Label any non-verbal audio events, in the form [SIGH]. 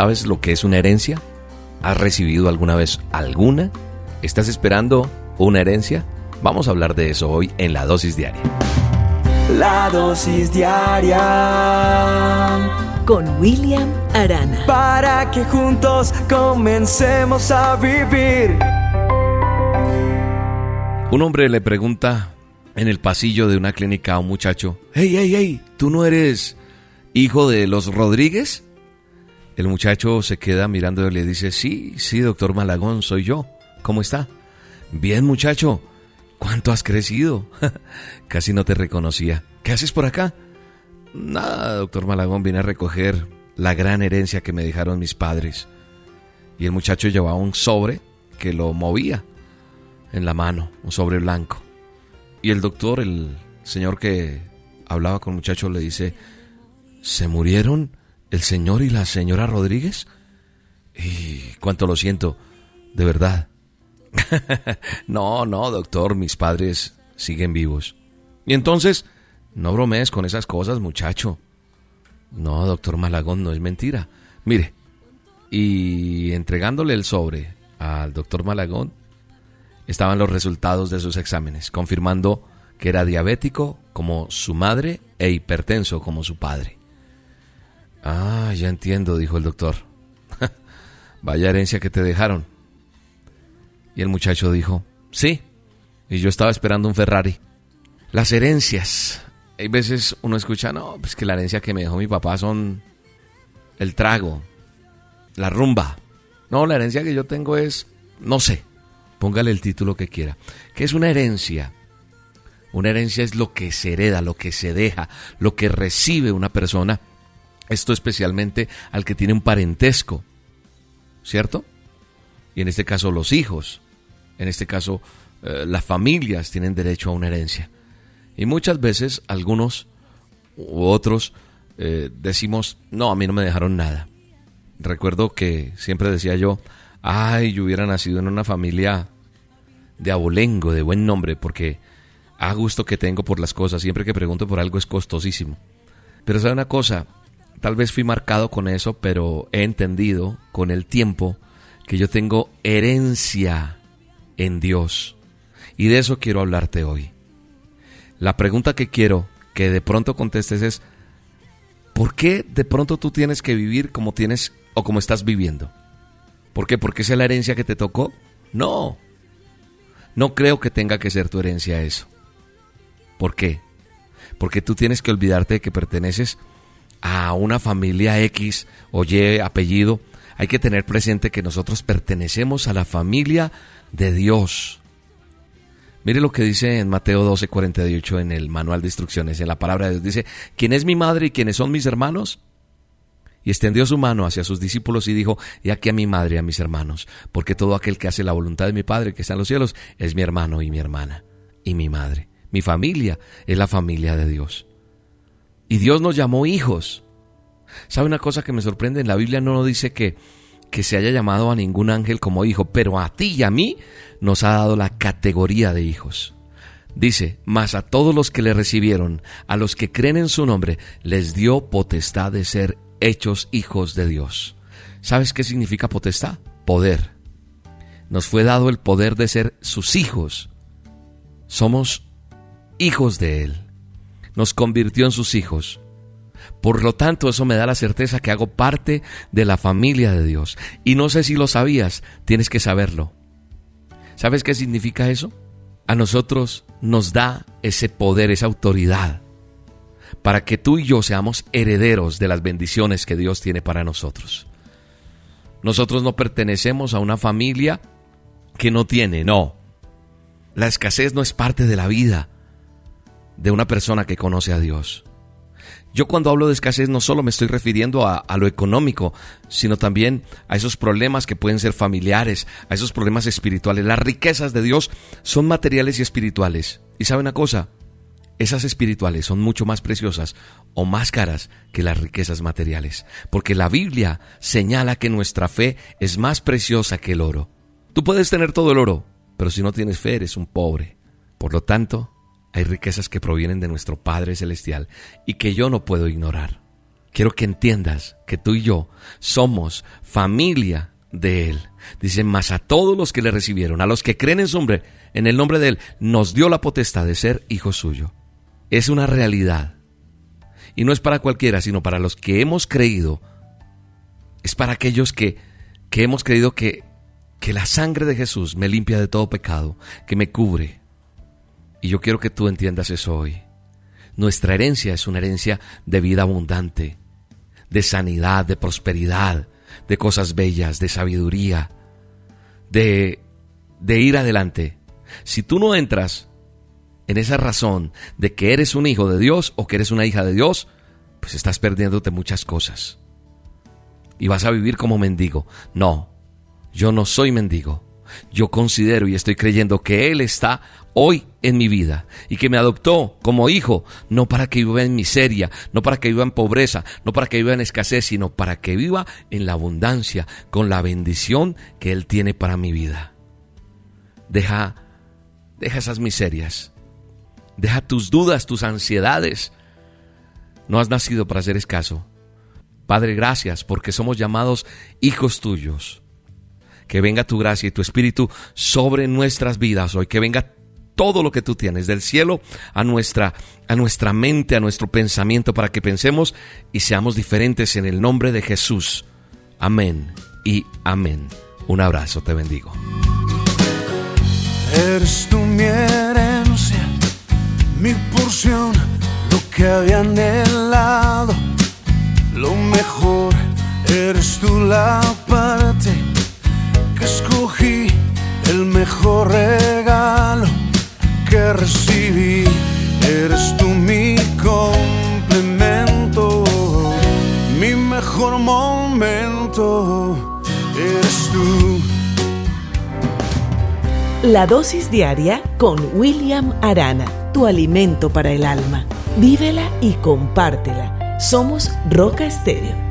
¿Sabes lo que es una herencia? ¿Has recibido alguna vez alguna? ¿Estás esperando una herencia? Vamos a hablar de eso hoy en la dosis diaria. La dosis diaria con William Arana. Para que juntos comencemos a vivir. Un hombre le pregunta en el pasillo de una clínica a un muchacho, hey, hey, hey, ¿tú no eres hijo de los Rodríguez? El muchacho se queda mirando y le dice, sí, sí, doctor Malagón, soy yo. ¿Cómo está? Bien, muchacho. ¿Cuánto has crecido? [LAUGHS] Casi no te reconocía. ¿Qué haces por acá? Nada, doctor Malagón, vine a recoger la gran herencia que me dejaron mis padres. Y el muchacho llevaba un sobre que lo movía en la mano, un sobre blanco. Y el doctor, el señor que hablaba con el muchacho, le dice, ¿se murieron el señor y la señora Rodríguez? Y cuánto lo siento, de verdad. [LAUGHS] no, no, doctor, mis padres siguen vivos. Y entonces, no bromees con esas cosas, muchacho. No, doctor Malagón, no es mentira. Mire, y entregándole el sobre al doctor Malagón, estaban los resultados de sus exámenes, confirmando que era diabético como su madre e hipertenso como su padre. Ah, ya entiendo, dijo el doctor. [LAUGHS] Vaya herencia que te dejaron. Y el muchacho dijo, sí, y yo estaba esperando un Ferrari. Las herencias. Hay veces uno escucha, no, pues que la herencia que me dejó mi papá son el trago, la rumba. No, la herencia que yo tengo es, no sé, póngale el título que quiera. ¿Qué es una herencia? Una herencia es lo que se hereda, lo que se deja, lo que recibe una persona. Esto especialmente al que tiene un parentesco, ¿cierto? Y en este caso los hijos, en este caso eh, las familias tienen derecho a una herencia. Y muchas veces algunos u otros eh, decimos, no, a mí no me dejaron nada. Recuerdo que siempre decía yo, ay, yo hubiera nacido en una familia de abolengo, de buen nombre, porque a gusto que tengo por las cosas, siempre que pregunto por algo es costosísimo. Pero sabe una cosa, tal vez fui marcado con eso, pero he entendido con el tiempo que yo tengo herencia en Dios. Y de eso quiero hablarte hoy. La pregunta que quiero que de pronto contestes es, ¿por qué de pronto tú tienes que vivir como tienes o como estás viviendo? ¿Por qué? ¿Porque esa es la herencia que te tocó? No. No creo que tenga que ser tu herencia eso. ¿Por qué? Porque tú tienes que olvidarte de que perteneces a una familia X o Y apellido hay que tener presente que nosotros pertenecemos a la familia de Dios. Mire lo que dice en Mateo 12, 48 en el manual de instrucciones, en la palabra de Dios. Dice, ¿quién es mi madre y quiénes son mis hermanos? Y extendió su mano hacia sus discípulos y dijo, y aquí a mi madre y a mis hermanos, porque todo aquel que hace la voluntad de mi Padre que está en los cielos es mi hermano y mi hermana y mi madre. Mi familia es la familia de Dios. Y Dios nos llamó hijos. ¿Sabe una cosa que me sorprende? En la Biblia no nos dice que, que se haya llamado a ningún ángel como hijo, pero a ti y a mí nos ha dado la categoría de hijos. Dice, mas a todos los que le recibieron, a los que creen en su nombre, les dio potestad de ser hechos hijos de Dios. ¿Sabes qué significa potestad? Poder. Nos fue dado el poder de ser sus hijos. Somos hijos de Él. Nos convirtió en sus hijos. Por lo tanto, eso me da la certeza que hago parte de la familia de Dios. Y no sé si lo sabías, tienes que saberlo. ¿Sabes qué significa eso? A nosotros nos da ese poder, esa autoridad, para que tú y yo seamos herederos de las bendiciones que Dios tiene para nosotros. Nosotros no pertenecemos a una familia que no tiene, no. La escasez no es parte de la vida de una persona que conoce a Dios. Yo cuando hablo de escasez no solo me estoy refiriendo a, lo económico, sino también a esos problemas que pueden ser familiares, a esos problemas espirituales. Las riquezas de Dios son materiales y espirituales. Y sabe una cosa, esas espirituales son mucho más preciosas o más caras que las riquezas materiales, porque la Biblia señala que nuestra fe es más preciosa que el oro. Tú puedes tener todo el oro, pero si no tienes fe eres un pobre. Por lo tanto, hay riquezas que provienen de nuestro Padre Celestial y que yo no puedo ignorar. quiero que entiendas que tú y yo somos familia de Él. Dice, más a todos los que le recibieron, a los que creen en su nombre, en el nombre de Él, nos dio la potestad de ser hijo suyo. Es una realidad. Y no es para cualquiera, sino para los que hemos creído. Es para aquellos que, que hemos creído que, que la sangre de Jesús me limpia de todo pecado, que me cubre. Y yo quiero que tú entiendas eso hoy. Nuestra herencia es una herencia de vida abundante, de sanidad, de prosperidad, de cosas bellas, de sabiduría, de, de ir adelante. Si tú no entras en esa razón de que eres un hijo de Dios o que eres una hija de Dios, pues estás perdiéndote muchas cosas. Y vas a vivir como mendigo. No, yo no soy mendigo. Yo considero y estoy creyendo que Él está hoy en mi vida y que me adoptó como hijo, no para que viva en miseria, no para que viva en pobreza, no para que viva en escasez, sino para que viva en la abundancia, con la bendición que Él tiene para mi vida. Deja, deja esas miserias, deja tus dudas, tus ansiedades. No has nacido para ser escaso. Padre, gracias porque somos llamados hijos tuyos. Que venga tu gracia y tu espíritu sobre nuestras vidas hoy. Que venga todo lo que tú tienes del cielo a nuestra a nuestra mente, a nuestro pensamiento para que pensemos y seamos diferentes en el nombre de Jesús. Amén y amén. Un abrazo, te bendigo. Eres tú mi herencia, mi porción, lo que había anhelado, lo mejor. Eres tú la parte mejor regalo que recibí. Eres tú mi complemento, mi mejor momento. Eres tú. La dosis diaria con William Arana, tu alimento para el alma. Vívela y compártela. Somos Roca Estéreo